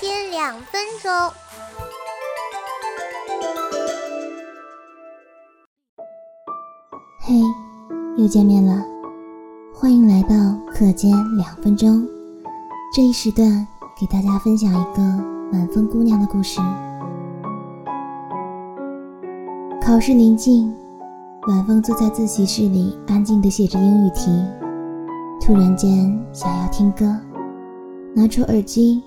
间两分钟。嘿，又见面了，欢迎来到课间两分钟。这一时段给大家分享一个晚风姑娘的故事。考试临近，晚风坐在自习室里，安静地写着英语题。突然间想要听歌，拿出耳机，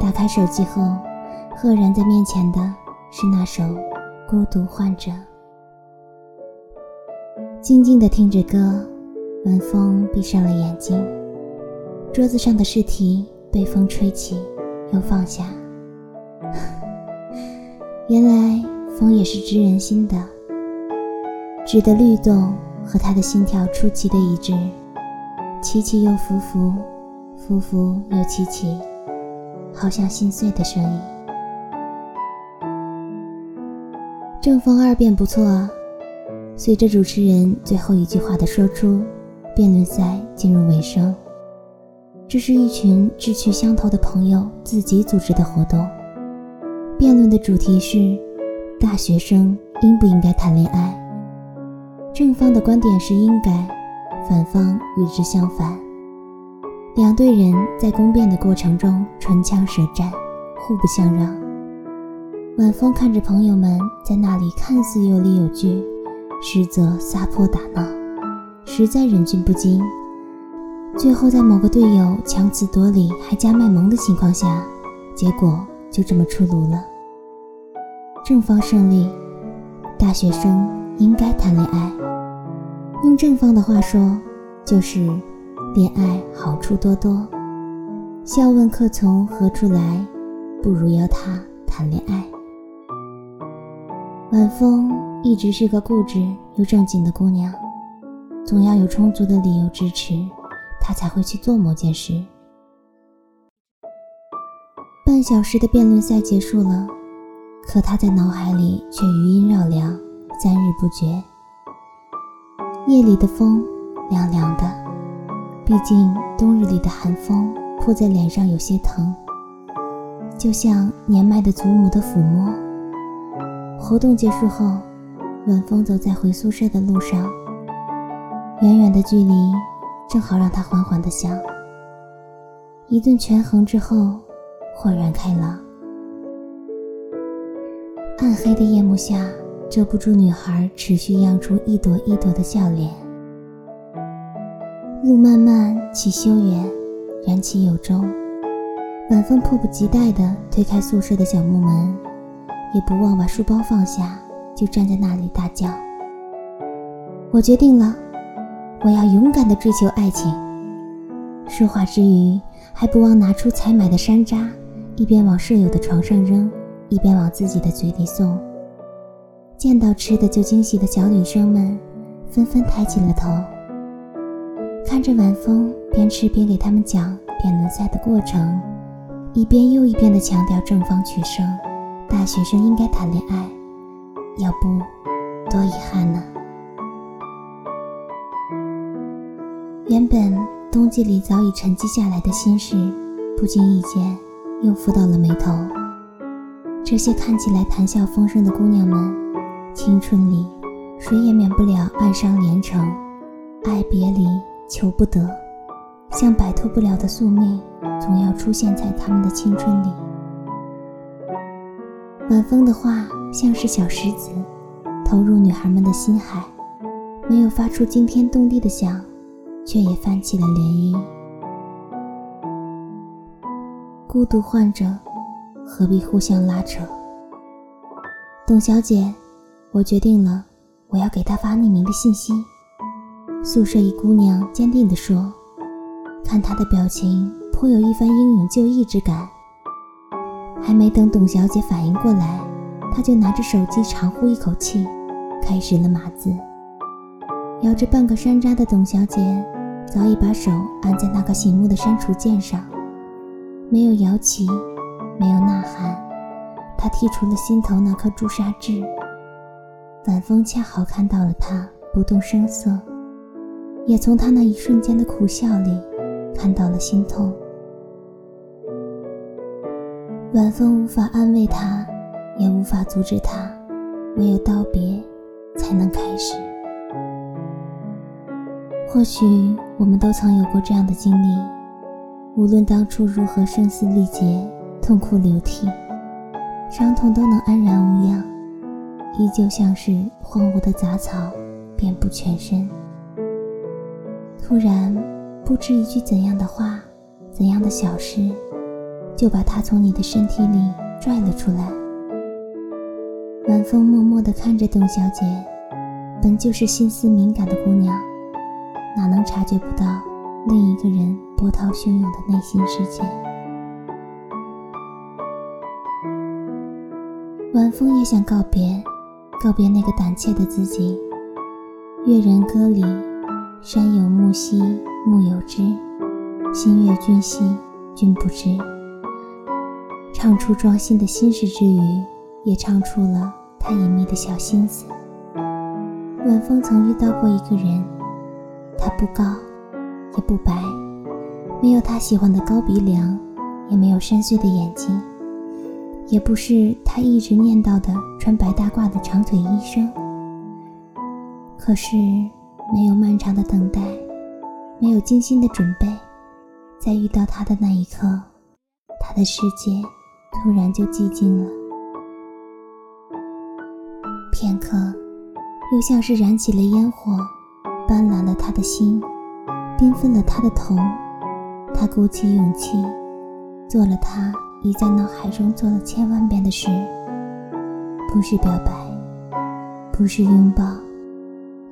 打开手机后，赫然在面前的是那首《孤独患者》。静静的听着歌，晚风闭上了眼睛。桌子上的试题被风吹起，又放下。原来风也是知人心的，纸的律动和他的心跳出奇的一致，起起又伏伏，伏伏又起起，好像心碎的声音。正风二辩不错啊。随着主持人最后一句话的说出，辩论赛进入尾声。这是一群志趣相投的朋友自己组织的活动。辩论的主题是：大学生应不应该谈恋爱？正方的观点是应该，反方与之相反。两队人在攻辩的过程中唇枪舌战，互不相让。晚风看着朋友们在那里看似有理有据。实则撒泼打闹，实在忍俊不禁。最后，在某个队友强词夺理还加卖萌的情况下，结果就这么出炉了。正方胜利，大学生应该谈恋爱。用正方的话说，就是恋爱好处多多。笑问客从何处来，不如邀他谈恋爱。晚风。一直是个固执又正经的姑娘，总要有充足的理由支持，她才会去做某件事。半小时的辩论赛结束了，可她在脑海里却余音绕梁，三日不绝。夜里的风凉凉的，毕竟冬日里的寒风扑在脸上有些疼，就像年迈的祖母的抚摸。活动结束后。晚风走在回宿舍的路上，远远的距离正好让他缓缓的想。一顿权衡之后，豁然开朗。暗黑的夜幕下，遮不住女孩持续漾出一朵一朵的笑脸。路漫漫其修远，缘起有终。晚风迫不及待地推开宿舍的小木门，也不忘把书包放下。就站在那里大叫：“我决定了，我要勇敢地追求爱情。”说话之余，还不忘拿出采买的山楂，一边往舍友的床上扔，一边往自己的嘴里送。见到吃的就惊喜的小女生们，纷纷抬起了头，看着晚风边吃边给他们讲辩论赛的过程，一遍又一遍地强调正方取胜，大学生应该谈恋爱。要不，多遗憾呢。原本冬季里早已沉积下来的心事，不经意间又浮到了眉头。这些看起来谈笑风生的姑娘们，青春里谁也免不了暗伤连城，爱别离求不得，像摆脱不了的宿命，总要出现在他们的青春里。晚风的话。像是小石子，投入女孩们的心海，没有发出惊天动地的响，却也泛起了涟漪。孤独患者，何必互相拉扯？董小姐，我决定了，我要给他发匿名的信息。宿舍一姑娘坚定地说，看她的表情，颇有一番英勇就义之感。还没等董小姐反应过来。她就拿着手机长呼一口气，开始了码字。摇着半个山楂的董小姐早已把手按在那个醒目的删除键上，没有摇旗，没有呐喊，她剔除了心头那颗朱砂痣。晚风恰好看到了她不动声色，也从他那一瞬间的苦笑里看到了心痛。晚风无法安慰他，也无法阻止他，唯有道别，才能开始。或许我们都曾有过这样的经历，无论当初如何声嘶力竭、痛哭流涕，伤痛都能安然无恙，依旧像是荒芜的杂草，遍布全身。突然，不知一句怎样的话，怎样的小事。就把他从你的身体里拽了出来。晚风默默地看着董小姐，本就是心思敏感的姑娘，哪能察觉不到另一个人波涛汹涌的内心世界？晚风也想告别，告别那个胆怯的自己。越人歌里，山有木兮木有枝，心悦君兮君不知。唱出庄心的心事之余，也唱出了他隐秘的小心思。晚风曾遇到过一个人，他不高，也不白，没有他喜欢的高鼻梁，也没有深邃的眼睛，也不是他一直念叨的穿白大褂的长腿医生。可是，没有漫长的等待，没有精心的准备，在遇到他的那一刻，他的世界。突然就寂静了，片刻，又像是燃起了烟火，斑斓了他的心，缤纷了他的瞳。他鼓起勇气，做了他已在脑海中做了千万遍的事，不是表白，不是拥抱，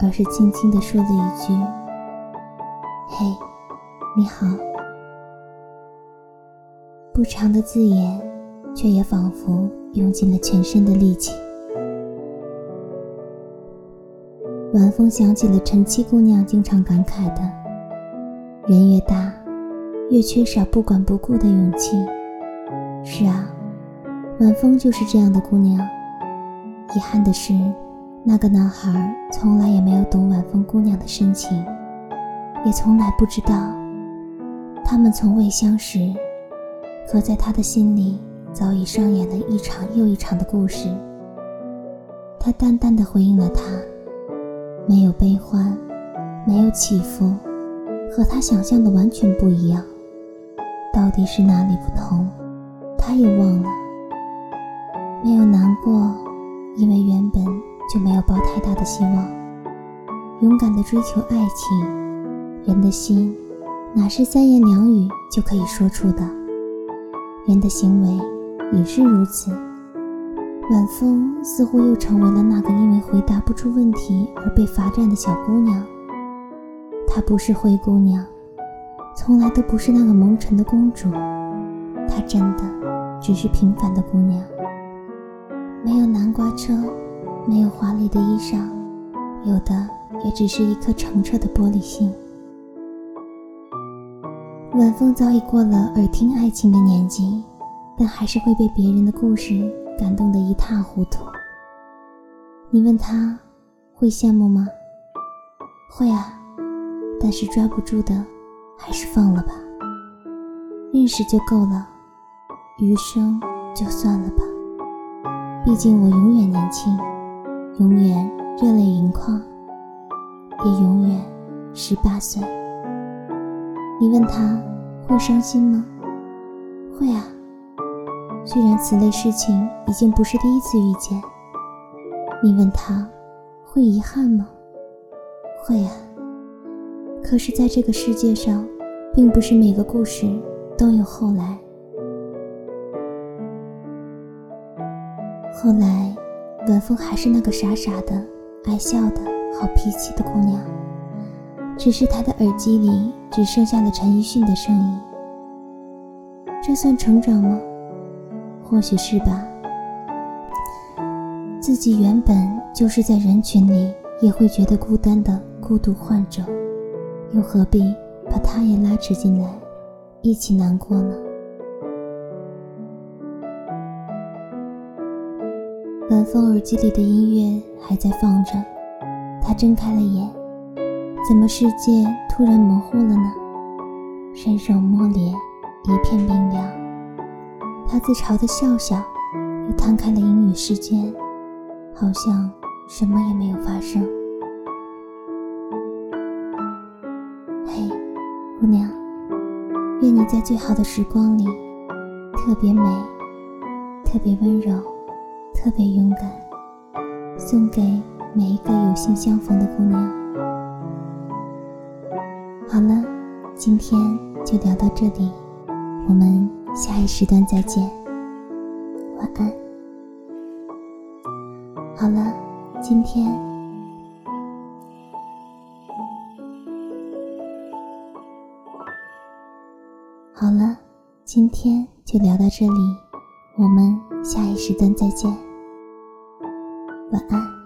而是轻轻地说了一句：“嘿，你好。”不长的字眼。却也仿佛用尽了全身的力气。晚风想起了陈七姑娘经常感慨的：“人越大，越缺少不管不顾的勇气。”是啊，晚风就是这样的姑娘。遗憾的是，那个男孩从来也没有懂晚风姑娘的深情，也从来不知道，他们从未相识，可在他的心里。早已上演了一场又一场的故事。他淡淡的回应了他，没有悲欢，没有起伏，和他想象的完全不一样。到底是哪里不同？他又忘了。没有难过，因为原本就没有抱太大的希望。勇敢的追求爱情，人的心哪是三言两语就可以说出的？人的行为。也是如此。晚风似乎又成为了那个因为回答不出问题而被罚站的小姑娘。她不是灰姑娘，从来都不是那个蒙尘的公主。她真的只是平凡的姑娘，没有南瓜车，没有华丽的衣裳，有的也只是一颗澄澈的玻璃心。晚风早已过了耳听爱情的年纪。但还是会被别人的故事感动得一塌糊涂。你问他会羡慕吗？会啊，但是抓不住的，还是放了吧。认识就够了，余生就算了吧。毕竟我永远年轻，永远热泪盈眶，也永远十八岁。你问他会伤心吗？会啊。虽然此类事情已经不是第一次遇见，你问他会遗憾吗？会啊。可是，在这个世界上，并不是每个故事都有后来。后来，晚风还是那个傻傻的、爱笑的好脾气的姑娘，只是她的耳机里只剩下了陈奕迅的声音。这算成长吗？或许是吧，自己原本就是在人群里也会觉得孤单的孤独患者，又何必把他也拉扯进来，一起难过呢？风耳机里的音乐还在放着，他睁开了眼，怎么世界突然模糊了呢？伸手摸脸，一片冰凉。他自嘲的笑笑，又摊开了英语世界，好像什么也没有发生。嘿，姑娘，愿你在最好的时光里，特别美，特别温柔，特别勇敢，送给每一个有幸相逢的姑娘。好了，今天就聊到这里，我们下一时段再见，晚安。好了，今天好了，今天就聊到这里，我们下一时段再见，晚安。